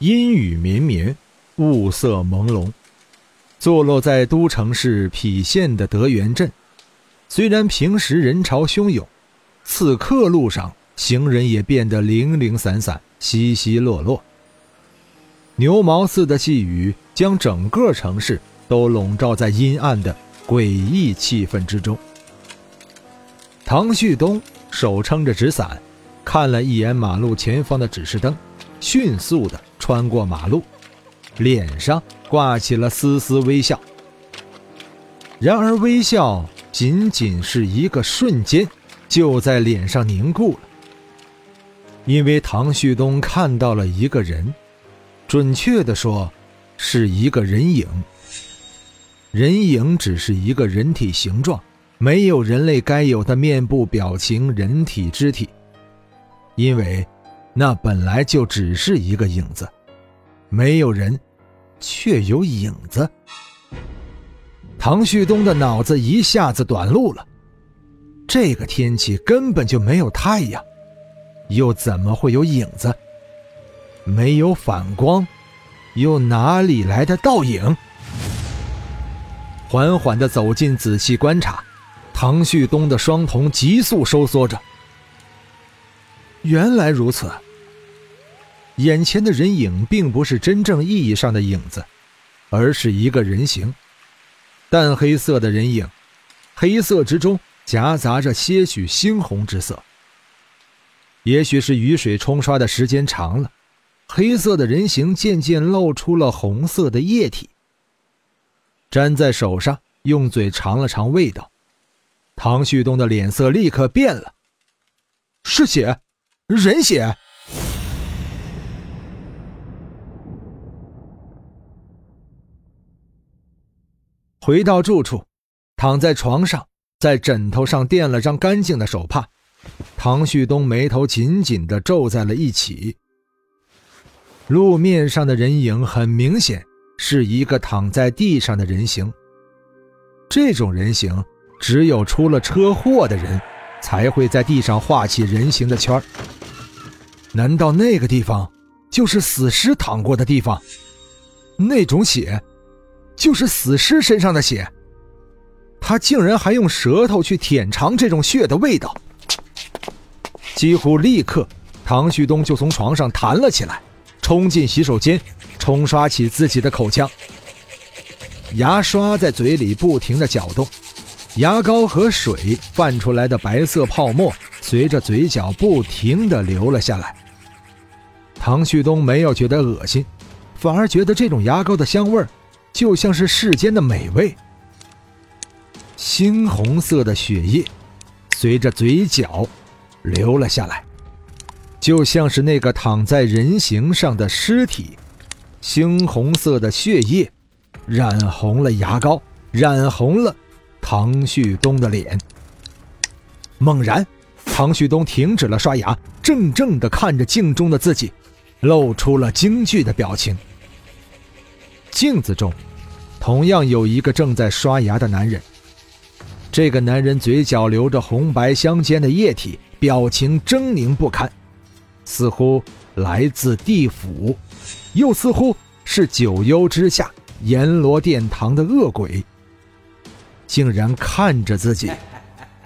阴雨绵绵，雾色朦胧。坐落在都城市郫县的德源镇，虽然平时人潮汹涌，此刻路上行人也变得零零散散、稀稀落落。牛毛似的细雨将整个城市都笼罩在阴暗的诡异气氛之中。唐旭东手撑着纸伞，看了一眼马路前方的指示灯，迅速的。穿过马路，脸上挂起了丝丝微笑。然而，微笑仅仅是一个瞬间，就在脸上凝固了。因为唐旭东看到了一个人，准确的说，是一个人影。人影只是一个人体形状，没有人类该有的面部表情、人体肢体，因为。那本来就只是一个影子，没有人，却有影子。唐旭东的脑子一下子短路了。这个天气根本就没有太阳，又怎么会有影子？没有反光，又哪里来的倒影？缓缓的走近，仔细观察，唐旭东的双瞳急速收缩着。原来如此，眼前的人影并不是真正意义上的影子，而是一个人形，淡黑色的人影，黑色之中夹杂着些许猩红之色。也许是雨水冲刷的时间长了，黑色的人形渐渐露出了红色的液体。粘在手上，用嘴尝了尝味道，唐旭东的脸色立刻变了，是血。人血。回到住处，躺在床上，在枕头上垫了张干净的手帕。唐旭东眉头紧紧的皱在了一起。路面上的人影很明显是一个躺在地上的人形。这种人形，只有出了车祸的人，才会在地上画起人形的圈儿。难道那个地方就是死尸躺过的地方？那种血，就是死尸身上的血。他竟然还用舌头去舔尝这种血的味道。几乎立刻，唐旭东就从床上弹了起来，冲进洗手间，冲刷起自己的口腔。牙刷在嘴里不停的搅动，牙膏和水泛出来的白色泡沫随着嘴角不停的流了下来。唐旭东没有觉得恶心，反而觉得这种牙膏的香味就像是世间的美味。猩红色的血液随着嘴角流了下来，就像是那个躺在人形上的尸体。猩红色的血液染红了牙膏，染红了唐旭东的脸。猛然，唐旭东停止了刷牙，怔怔地看着镜中的自己。露出了惊惧的表情。镜子中，同样有一个正在刷牙的男人。这个男人嘴角流着红白相间的液体，表情狰狞不堪，似乎来自地府，又似乎是九幽之下阎罗殿堂的恶鬼。竟然看着自己，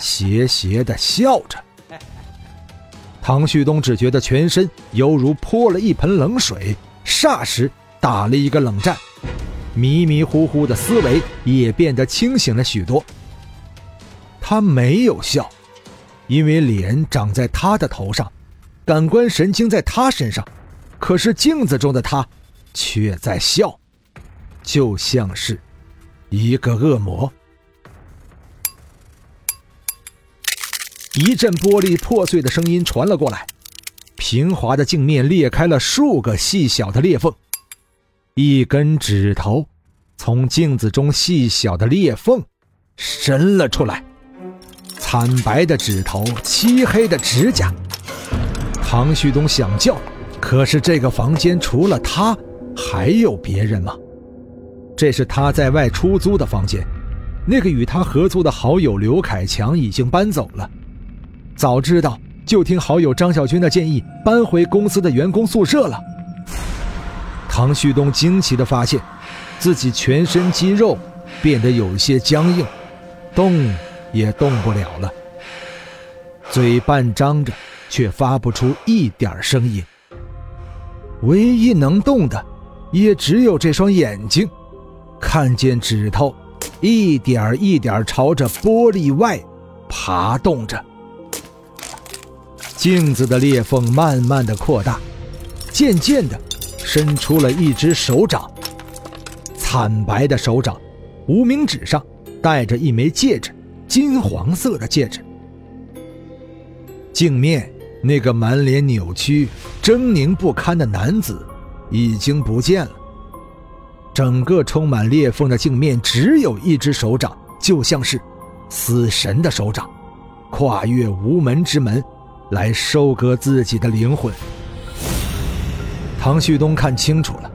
邪邪的笑着。唐旭东只觉得全身犹如泼了一盆冷水，霎时打了一个冷战，迷迷糊糊的思维也变得清醒了许多。他没有笑，因为脸长在他的头上，感官神经在他身上，可是镜子中的他却在笑，就像是一个恶魔。一阵玻璃破碎的声音传了过来，平滑的镜面裂开了数个细小的裂缝，一根指头从镜子中细小的裂缝伸了出来。惨白的指头，漆黑的指甲。唐旭东想叫，可是这个房间除了他，还有别人吗？这是他在外出租的房间，那个与他合租的好友刘凯强已经搬走了。早知道就听好友张小军的建议，搬回公司的员工宿舍了。唐旭东惊奇地发现，自己全身肌肉变得有些僵硬，动。也动不了了，嘴半张着，却发不出一点声音。唯一能动的，也只有这双眼睛，看见指头一点一点朝着玻璃外爬动着。镜子的裂缝慢慢的扩大，渐渐的伸出了一只手掌，惨白的手掌，无名指上戴着一枚戒指。金黄色的戒指，镜面那个满脸扭曲、狰狞不堪的男子已经不见了。整个充满裂缝的镜面只有一只手掌，就像是死神的手掌，跨越无门之门，来收割自己的灵魂。唐旭东看清楚了，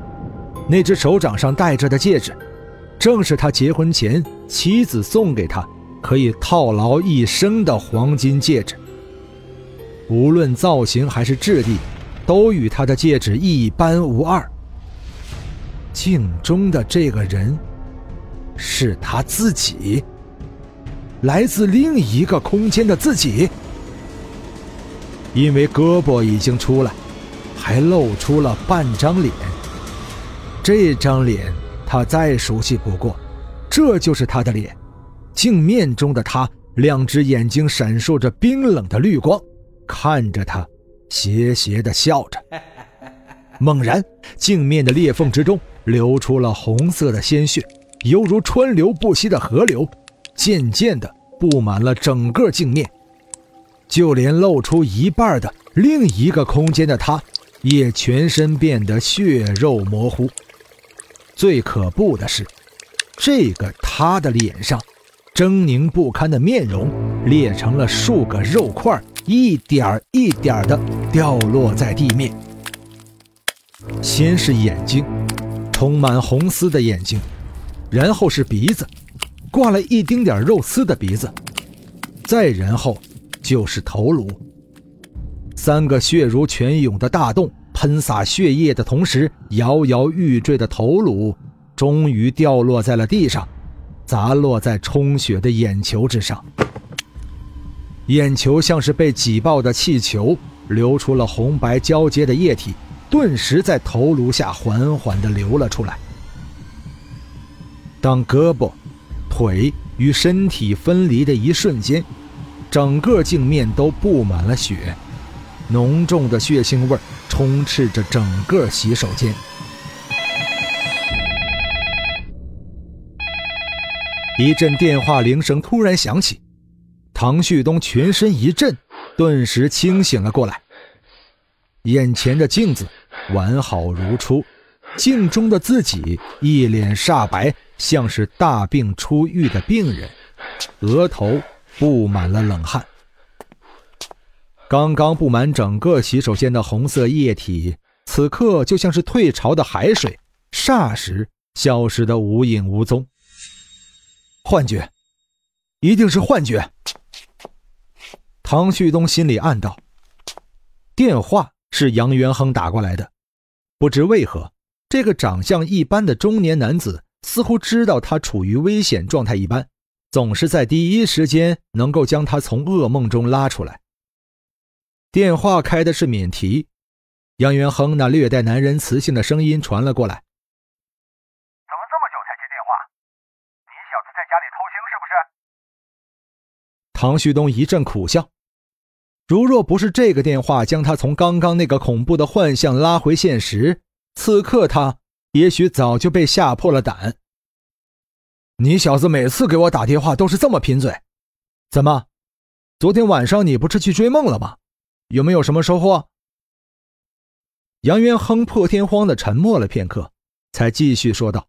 那只手掌上戴着的戒指，正是他结婚前妻子送给他。可以套牢一生的黄金戒指，无论造型还是质地，都与他的戒指一般无二。镜中的这个人，是他自己，来自另一个空间的自己。因为胳膊已经出来，还露出了半张脸。这张脸他再熟悉不过，这就是他的脸。镜面中的他，两只眼睛闪烁着冰冷的绿光，看着他，邪邪的笑着。猛然，镜面的裂缝之中流出了红色的鲜血，犹如川流不息的河流，渐渐的布满了整个镜面。就连露出一半的另一个空间的他，也全身变得血肉模糊。最可怖的是，这个他的脸上。狰狞不堪的面容裂成了数个肉块，一点一点的掉落在地面。先是眼睛，充满红丝的眼睛，然后是鼻子，挂了一丁点肉丝的鼻子，再然后就是头颅。三个血如泉涌的大洞，喷洒血液的同时，摇摇欲坠的头颅终于掉落在了地上。砸落在充血的眼球之上，眼球像是被挤爆的气球，流出了红白交接的液体，顿时在头颅下缓缓地流了出来。当胳膊、腿与身体分离的一瞬间，整个镜面都布满了血，浓重的血腥味充斥着整个洗手间。一阵电话铃声突然响起，唐旭东全身一震，顿时清醒了过来。眼前的镜子完好如初，镜中的自己一脸煞白，像是大病初愈的病人，额头布满了冷汗。刚刚布满整个洗手间的红色液体，此刻就像是退潮的海水，霎时消失得无影无踪。幻觉，一定是幻觉。唐旭东心里暗道。电话是杨元亨打过来的，不知为何，这个长相一般的中年男子似乎知道他处于危险状态一般，总是在第一时间能够将他从噩梦中拉出来。电话开的是免提，杨元亨那略带男人磁性的声音传了过来。怎么这么久才接电话？你小子在家里偷腥是不是唐旭东一阵苦笑，如若不是这个电话将他从刚刚那个恐怖的幻象拉回现实，此刻他也许早就被吓破了胆。你小子每次给我打电话都是这么贫嘴，怎么？昨天晚上你不是去追梦了吗？有没有什么收获？杨元亨破天荒的沉默了片刻，才继续说道：“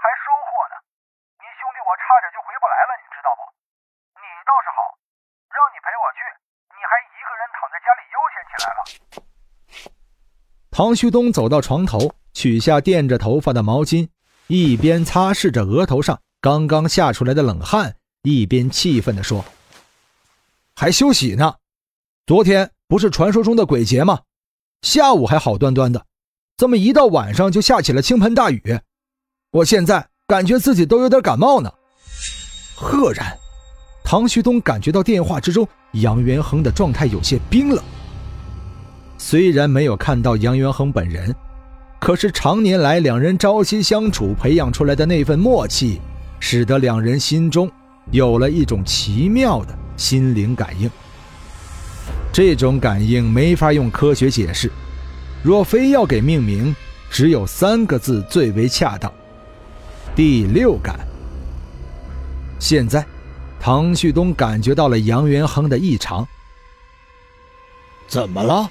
还收获呢，你兄弟我差点就回不来了，你知道不？你倒是好，让你陪我去，你还一个人躺在家里悠闲起来了。”唐旭东走到床头，取下垫着头发的毛巾，一边擦拭着额头上刚刚下出来的冷汗，一边气愤地说：“还休息呢？昨天不是传说中的鬼节吗？下午还好端端的，怎么一到晚上就下起了倾盆大雨？我现在感觉自己都有点感冒呢。”赫然，唐旭东感觉到电话之中杨元亨的状态有些冰冷。虽然没有看到杨元亨本人，可是常年来两人朝夕相处培养出来的那份默契，使得两人心中有了一种奇妙的心灵感应。这种感应没法用科学解释，若非要给命名，只有三个字最为恰当：第六感。现在，唐旭东感觉到了杨元亨的异常。怎么了？